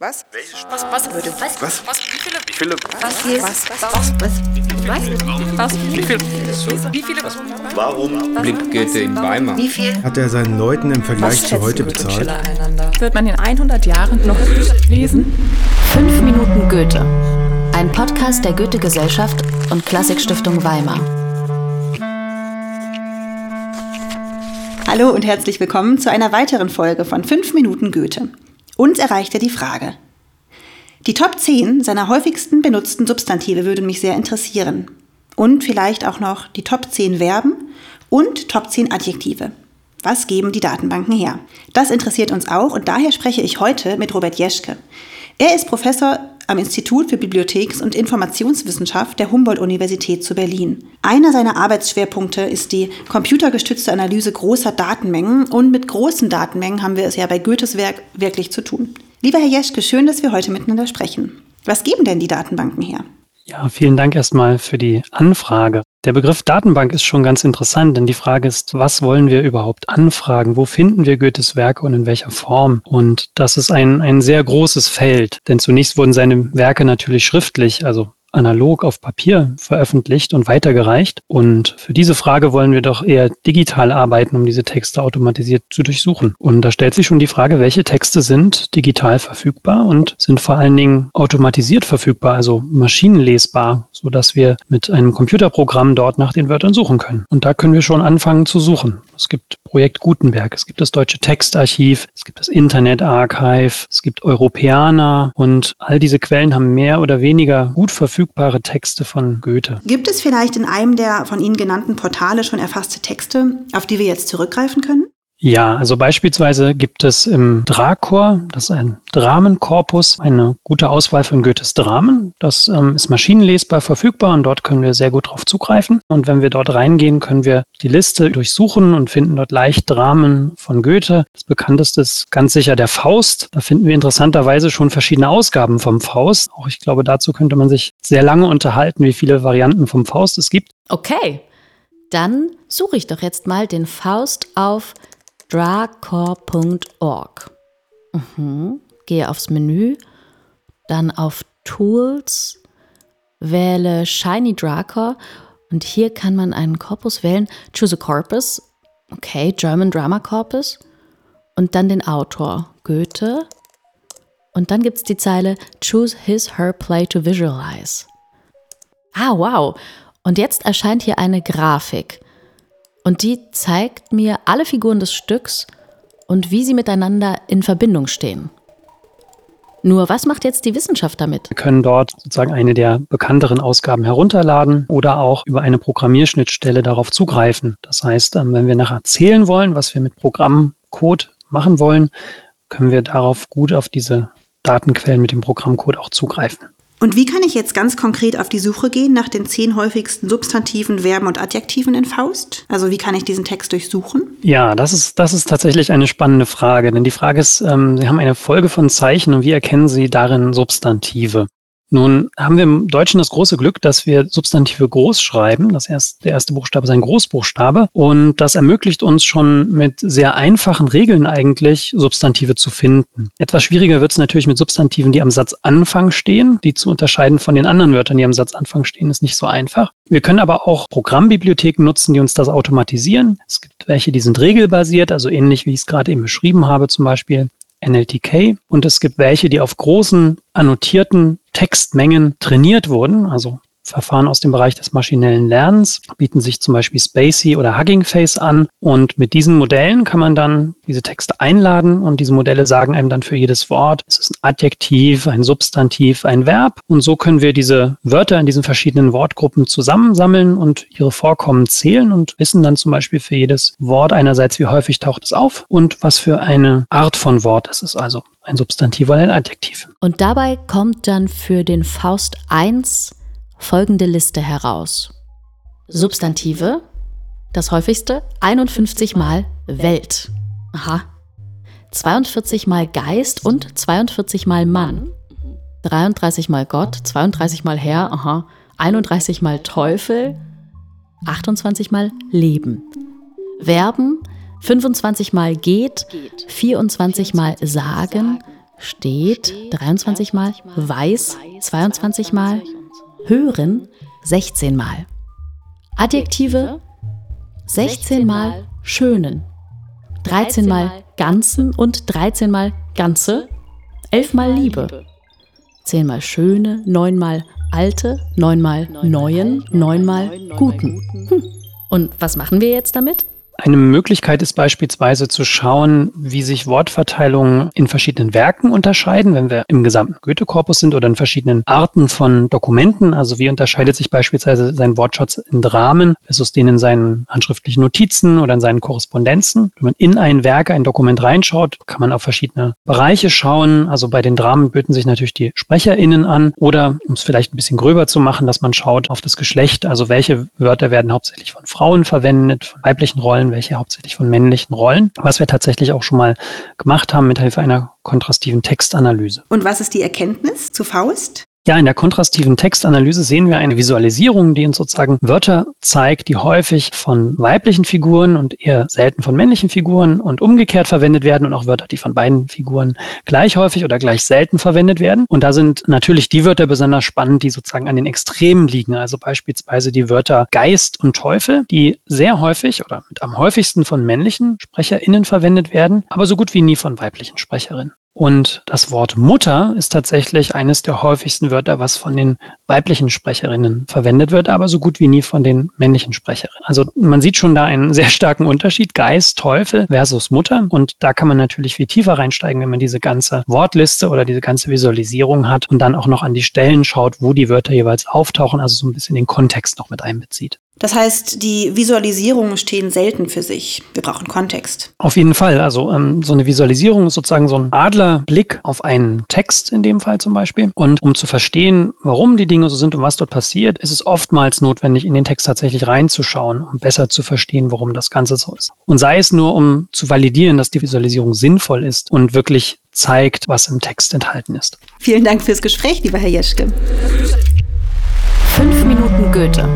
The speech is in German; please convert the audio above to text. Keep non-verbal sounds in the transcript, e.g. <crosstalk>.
Was? Was, was, würde, was, Was? was, wie viele, Wie viele? was, hier, was, was, was, was, was, wie viele, wie viele, Warum? Blieb Goethe in Weimar. wie viel, Hat er seinen Leuten im Vergleich zu heute bezahlt? Wird man in 100 Jahren noch lesen? 5 Minuten Goethe. Ein Podcast der Goethe-Gesellschaft und Klassikstiftung Weimar. Hallo und herzlich willkommen zu einer weiteren Folge von 5 Minuten Goethe. Uns erreichte die Frage. Die Top 10 seiner häufigsten benutzten Substantive würden mich sehr interessieren. Und vielleicht auch noch die Top 10 Verben und Top 10 Adjektive. Was geben die Datenbanken her? Das interessiert uns auch und daher spreche ich heute mit Robert Jeschke. Er ist Professor am Institut für Bibliotheks- und Informationswissenschaft der Humboldt-Universität zu Berlin. Einer seiner Arbeitsschwerpunkte ist die computergestützte Analyse großer Datenmengen und mit großen Datenmengen haben wir es ja bei Goethes Werk wirklich zu tun. Lieber Herr Jeschke, schön, dass wir heute miteinander sprechen. Was geben denn die Datenbanken her? Ja, vielen Dank erstmal für die Anfrage. Der Begriff Datenbank ist schon ganz interessant, denn die Frage ist, was wollen wir überhaupt anfragen? Wo finden wir Goethes Werke und in welcher Form? Und das ist ein, ein sehr großes Feld, denn zunächst wurden seine Werke natürlich schriftlich, also analog auf Papier veröffentlicht und weitergereicht. Und für diese Frage wollen wir doch eher digital arbeiten, um diese Texte automatisiert zu durchsuchen. Und da stellt sich schon die Frage, welche Texte sind digital verfügbar und sind vor allen Dingen automatisiert verfügbar, also maschinenlesbar, so dass wir mit einem Computerprogramm dort nach den Wörtern suchen können. Und da können wir schon anfangen zu suchen. Es gibt Projekt Gutenberg, es gibt das Deutsche Textarchiv, es gibt das Internet Archive, es gibt Europäer und all diese Quellen haben mehr oder weniger gut verfügbare Texte von Goethe. Gibt es vielleicht in einem der von Ihnen genannten Portale schon erfasste Texte, auf die wir jetzt zurückgreifen können? Ja, also beispielsweise gibt es im Drakor, das ist ein Dramenkorpus, eine gute Auswahl von Goethes Dramen. Das ähm, ist maschinenlesbar verfügbar und dort können wir sehr gut drauf zugreifen. Und wenn wir dort reingehen, können wir die Liste durchsuchen und finden dort leicht Dramen von Goethe. Das bekannteste ist ganz sicher der Faust. Da finden wir interessanterweise schon verschiedene Ausgaben vom Faust. Auch ich glaube, dazu könnte man sich sehr lange unterhalten, wie viele Varianten vom Faust es gibt. Okay, dann suche ich doch jetzt mal den Faust auf dracor.org. Mhm. Gehe aufs Menü, dann auf Tools, wähle Shiny Dracor und hier kann man einen Korpus wählen. Choose a Corpus, okay, German Drama Corpus und dann den Autor, Goethe. Und dann gibt es die Zeile Choose his, her play to visualize. Ah, wow. Und jetzt erscheint hier eine Grafik. Und die zeigt mir alle Figuren des Stücks und wie sie miteinander in Verbindung stehen. Nur was macht jetzt die Wissenschaft damit? Wir können dort sozusagen eine der bekannteren Ausgaben herunterladen oder auch über eine Programmierschnittstelle darauf zugreifen. Das heißt, ähm, wenn wir nachher zählen wollen, was wir mit Programmcode machen wollen, können wir darauf gut auf diese Datenquellen mit dem Programmcode auch zugreifen. Und wie kann ich jetzt ganz konkret auf die Suche gehen nach den zehn häufigsten Substantiven, Verben und Adjektiven in Faust? Also wie kann ich diesen Text durchsuchen? Ja, das ist, das ist tatsächlich eine spannende Frage, denn die Frage ist, ähm, Sie haben eine Folge von Zeichen und wie erkennen Sie darin Substantive? Nun haben wir im Deutschen das große Glück, dass wir Substantive groß schreiben. Das erste, der erste Buchstabe ist ein Großbuchstabe. Und das ermöglicht uns schon mit sehr einfachen Regeln eigentlich, Substantive zu finden. Etwas schwieriger wird es natürlich mit Substantiven, die am Satzanfang stehen. Die zu unterscheiden von den anderen Wörtern, die am Satzanfang stehen, ist nicht so einfach. Wir können aber auch Programmbibliotheken nutzen, die uns das automatisieren. Es gibt welche, die sind regelbasiert, also ähnlich wie ich es gerade eben beschrieben habe zum Beispiel. NLTK und es gibt welche, die auf großen annotierten Textmengen trainiert wurden, also Verfahren aus dem Bereich des maschinellen Lernens, bieten sich zum Beispiel Spacey oder Hugging Face an. Und mit diesen Modellen kann man dann diese Texte einladen und diese Modelle sagen einem dann für jedes Wort, es ist ein Adjektiv, ein Substantiv, ein Verb. Und so können wir diese Wörter in diesen verschiedenen Wortgruppen zusammensammeln und ihre Vorkommen zählen und wissen dann zum Beispiel für jedes Wort einerseits, wie häufig taucht es auf und was für eine Art von Wort es ist, also ein Substantiv oder ein Adjektiv. Und dabei kommt dann für den Faust 1 folgende Liste heraus. Substantive, das häufigste 51 mal Welt. Aha. 42 mal Geist und 42 mal Mann. 33 mal Gott, 32 mal Herr, aha. 31 mal Teufel, 28 mal Leben. Verben 25 mal geht, 24 mal sagen, steht 23 Mal, weiß 22 Mal, hören 16 Mal. Adjektive 16 Mal schönen, 13 Mal ganzen und 13 Mal ganze, 11 Mal Liebe, 10 Mal schöne, 9 Mal alte, 9 Mal neuen, 9 Mal guten. Hm. Und was machen wir jetzt damit? Eine Möglichkeit ist beispielsweise zu schauen, wie sich Wortverteilungen in verschiedenen Werken unterscheiden, wenn wir im gesamten Goethe-Korpus sind oder in verschiedenen Arten von Dokumenten. Also wie unterscheidet sich beispielsweise sein Wortschatz in Dramen versus den in seinen handschriftlichen Notizen oder in seinen Korrespondenzen. Wenn man in ein Werk, ein Dokument reinschaut, kann man auf verschiedene Bereiche schauen. Also bei den Dramen böten sich natürlich die SprecherInnen an oder, um es vielleicht ein bisschen gröber zu machen, dass man schaut auf das Geschlecht. Also welche Wörter werden hauptsächlich von Frauen verwendet, von weiblichen Rollen Rollen, welche hauptsächlich von männlichen Rollen, was wir tatsächlich auch schon mal gemacht haben mit Hilfe einer kontrastiven Textanalyse. Und was ist die Erkenntnis zu Faust? Ja, in der kontrastiven Textanalyse sehen wir eine Visualisierung, die uns sozusagen Wörter zeigt, die häufig von weiblichen Figuren und eher selten von männlichen Figuren und umgekehrt verwendet werden und auch Wörter, die von beiden Figuren gleich häufig oder gleich selten verwendet werden. Und da sind natürlich die Wörter besonders spannend, die sozusagen an den Extremen liegen. Also beispielsweise die Wörter Geist und Teufel, die sehr häufig oder mit am häufigsten von männlichen SprecherInnen verwendet werden, aber so gut wie nie von weiblichen Sprecherinnen. Und das Wort Mutter ist tatsächlich eines der häufigsten Wörter, was von den weiblichen Sprecherinnen verwendet wird, aber so gut wie nie von den männlichen Sprecherinnen. Also man sieht schon da einen <laughs> sehr starken Unterschied, Geist, Teufel versus Mutter. Und da kann man natürlich viel tiefer reinsteigen, wenn man diese ganze Wortliste oder diese ganze Visualisierung hat und dann auch noch an die Stellen schaut, wo die Wörter jeweils auftauchen, also so ein bisschen den Kontext noch mit einbezieht. Das heißt, die Visualisierungen stehen selten für sich. Wir brauchen Kontext. Auf jeden Fall. Also ähm, so eine Visualisierung ist sozusagen so ein Adlerblick auf einen Text in dem Fall zum Beispiel. Und um zu verstehen, warum die Dinge so sind und was dort passiert, ist es oftmals notwendig, in den Text tatsächlich reinzuschauen, um besser zu verstehen, warum das Ganze so ist. Und sei es nur, um zu validieren, dass die Visualisierung sinnvoll ist und wirklich zeigt, was im Text enthalten ist. Vielen Dank fürs Gespräch, lieber Herr Jeschke. Fünf Minuten Goethe